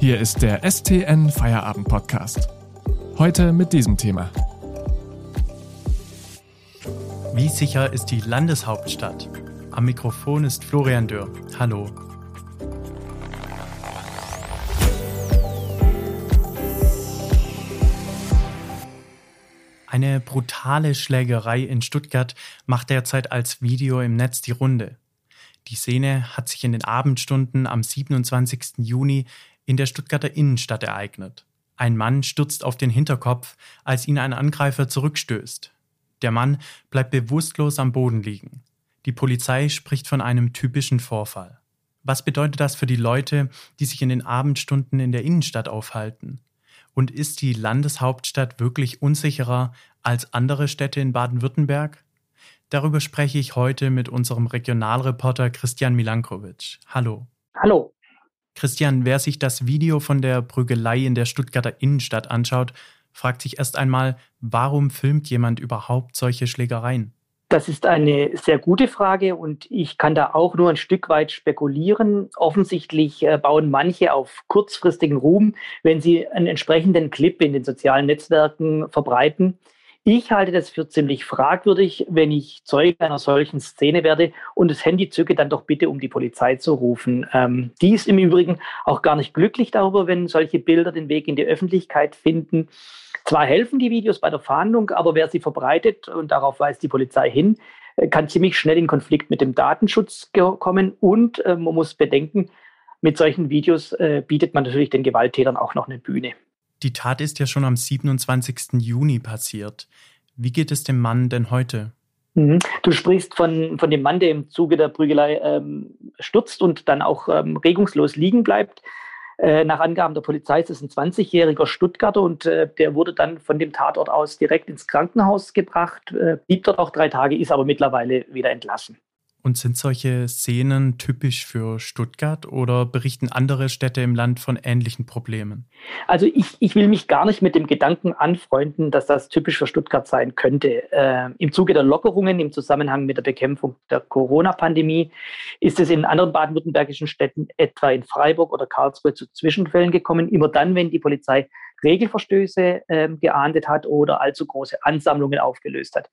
Hier ist der STN Feierabend Podcast. Heute mit diesem Thema. Wie sicher ist die Landeshauptstadt? Am Mikrofon ist Florian Dürr. Hallo. Eine brutale Schlägerei in Stuttgart macht derzeit als Video im Netz die Runde. Die Szene hat sich in den Abendstunden am 27. Juni in der Stuttgarter Innenstadt ereignet. Ein Mann stürzt auf den Hinterkopf, als ihn ein Angreifer zurückstößt. Der Mann bleibt bewusstlos am Boden liegen. Die Polizei spricht von einem typischen Vorfall. Was bedeutet das für die Leute, die sich in den Abendstunden in der Innenstadt aufhalten? Und ist die Landeshauptstadt wirklich unsicherer als andere Städte in Baden-Württemberg? Darüber spreche ich heute mit unserem Regionalreporter Christian Milankovic. Hallo. Hallo. Christian, wer sich das Video von der Prügelei in der Stuttgarter Innenstadt anschaut, fragt sich erst einmal, warum filmt jemand überhaupt solche Schlägereien? Das ist eine sehr gute Frage und ich kann da auch nur ein Stück weit spekulieren. Offensichtlich äh, bauen manche auf kurzfristigen Ruhm, wenn sie einen entsprechenden Clip in den sozialen Netzwerken verbreiten. Ich halte das für ziemlich fragwürdig, wenn ich Zeuge einer solchen Szene werde und das Handy zücke, dann doch bitte, um die Polizei zu rufen. Ähm, die ist im Übrigen auch gar nicht glücklich darüber, wenn solche Bilder den Weg in die Öffentlichkeit finden. Zwar helfen die Videos bei der Fahndung, aber wer sie verbreitet, und darauf weist die Polizei hin, äh, kann ziemlich schnell in Konflikt mit dem Datenschutz kommen. Und äh, man muss bedenken, mit solchen Videos äh, bietet man natürlich den Gewalttätern auch noch eine Bühne. Die Tat ist ja schon am 27. Juni passiert. Wie geht es dem Mann denn heute? Mhm. Du sprichst von, von dem Mann, der im Zuge der Prügelei ähm, stürzt und dann auch ähm, regungslos liegen bleibt. Äh, nach Angaben der Polizei ist es ein 20-jähriger Stuttgarter und äh, der wurde dann von dem Tatort aus direkt ins Krankenhaus gebracht, äh, blieb dort auch drei Tage, ist aber mittlerweile wieder entlassen. Und sind solche Szenen typisch für Stuttgart oder berichten andere Städte im Land von ähnlichen Problemen? Also ich, ich will mich gar nicht mit dem Gedanken anfreunden, dass das typisch für Stuttgart sein könnte. Äh, Im Zuge der Lockerungen im Zusammenhang mit der Bekämpfung der Corona-Pandemie ist es in anderen baden-württembergischen Städten, etwa in Freiburg oder Karlsruhe, zu Zwischenfällen gekommen. Immer dann, wenn die Polizei Regelverstöße äh, geahndet hat oder allzu große Ansammlungen aufgelöst hat.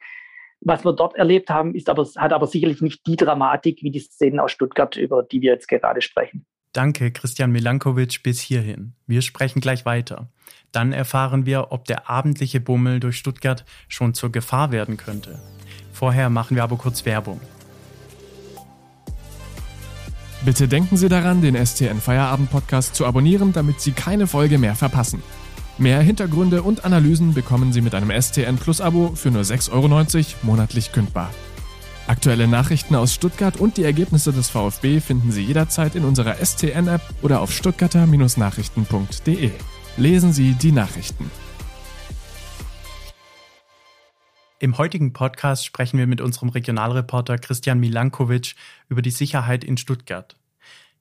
Was wir dort erlebt haben, ist aber, hat aber sicherlich nicht die Dramatik wie die Szenen aus Stuttgart, über die wir jetzt gerade sprechen. Danke, Christian Milankovic, bis hierhin. Wir sprechen gleich weiter. Dann erfahren wir, ob der abendliche Bummel durch Stuttgart schon zur Gefahr werden könnte. Vorher machen wir aber kurz Werbung. Bitte denken Sie daran, den STN Feierabend Podcast zu abonnieren, damit Sie keine Folge mehr verpassen. Mehr Hintergründe und Analysen bekommen Sie mit einem STN Plus Abo für nur 6,90 Euro monatlich kündbar. Aktuelle Nachrichten aus Stuttgart und die Ergebnisse des VfB finden Sie jederzeit in unserer STN-App oder auf stuttgarter-nachrichten.de. Lesen Sie die Nachrichten. Im heutigen Podcast sprechen wir mit unserem Regionalreporter Christian Milankovic über die Sicherheit in Stuttgart.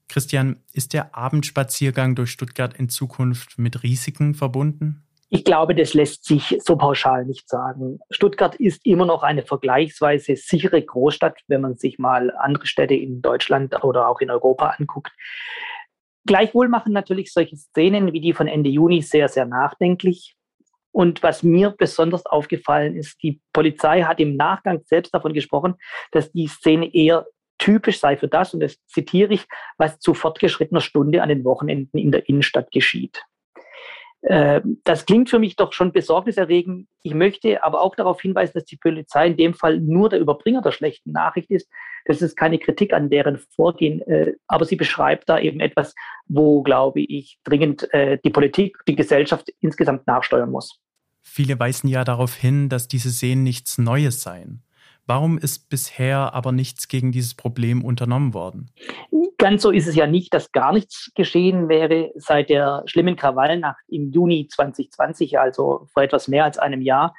Christian, ist der Abendspaziergang durch Stuttgart in Zukunft mit Risiken verbunden? Ich glaube, das lässt sich so pauschal nicht sagen. Stuttgart ist immer noch eine vergleichsweise sichere Großstadt, wenn man sich mal andere Städte in Deutschland oder auch in Europa anguckt. Gleichwohl machen natürlich solche Szenen wie die von Ende Juni sehr, sehr nachdenklich. Und was mir besonders aufgefallen ist, die Polizei hat im Nachgang selbst davon gesprochen, dass die Szene eher typisch sei für das, und das zitiere ich, was zu fortgeschrittener Stunde an den Wochenenden in der Innenstadt geschieht. Äh, das klingt für mich doch schon besorgniserregend. Ich möchte aber auch darauf hinweisen, dass die Polizei in dem Fall nur der Überbringer der schlechten Nachricht ist. Das ist keine Kritik an deren Vorgehen, äh, aber sie beschreibt da eben etwas, wo, glaube ich, dringend äh, die Politik, die Gesellschaft insgesamt nachsteuern muss. Viele weisen ja darauf hin, dass diese Seen nichts Neues seien. Warum ist bisher aber nichts gegen dieses Problem unternommen worden? Ganz so ist es ja nicht, dass gar nichts geschehen wäre. Seit der schlimmen Krawallnacht im Juni 2020, also vor etwas mehr als einem Jahr,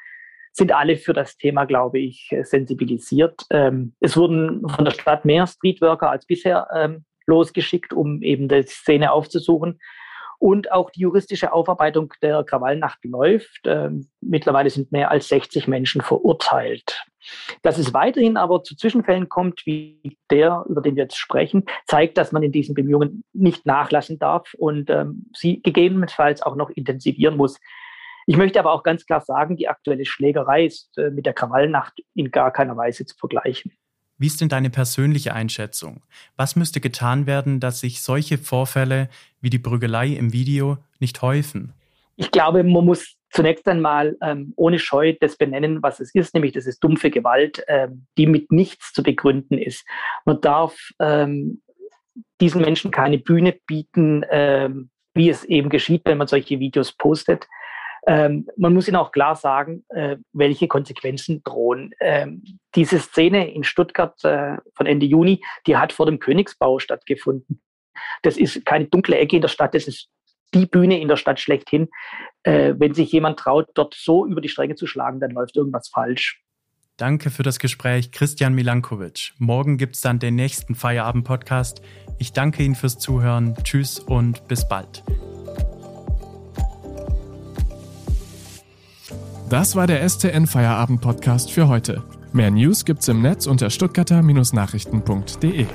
sind alle für das Thema, glaube ich, sensibilisiert. Ähm, es wurden von der Stadt mehr Streetworker als bisher ähm, losgeschickt, um eben die Szene aufzusuchen. Und auch die juristische Aufarbeitung der Krawallnacht läuft. Ähm, mittlerweile sind mehr als 60 Menschen verurteilt. Dass es weiterhin aber zu Zwischenfällen kommt, wie der, über den wir jetzt sprechen, zeigt, dass man in diesen Bemühungen nicht nachlassen darf und ähm, sie gegebenenfalls auch noch intensivieren muss. Ich möchte aber auch ganz klar sagen, die aktuelle Schlägerei ist äh, mit der Krawallnacht in gar keiner Weise zu vergleichen. Wie ist denn deine persönliche Einschätzung? Was müsste getan werden, dass sich solche Vorfälle wie die Prügelei im Video nicht häufen? Ich glaube, man muss zunächst einmal ähm, ohne Scheu das benennen, was es ist, nämlich das ist dumpfe Gewalt, ähm, die mit nichts zu begründen ist. Man darf ähm, diesen Menschen keine Bühne bieten, ähm, wie es eben geschieht, wenn man solche Videos postet. Ähm, man muss ihnen auch klar sagen, äh, welche Konsequenzen drohen. Ähm, diese Szene in Stuttgart äh, von Ende Juni, die hat vor dem Königsbau stattgefunden. Das ist keine dunkle Ecke in der Stadt, das ist die Bühne in der Stadt schlechthin. Äh, wenn sich jemand traut, dort so über die Stränge zu schlagen, dann läuft irgendwas falsch. Danke für das Gespräch, Christian Milankovic. Morgen gibt es dann den nächsten Feierabend-Podcast. Ich danke Ihnen fürs Zuhören. Tschüss und bis bald. Das war der STN Feierabend Podcast für heute. Mehr News gibt's im Netz unter stuttgarter-nachrichten.de.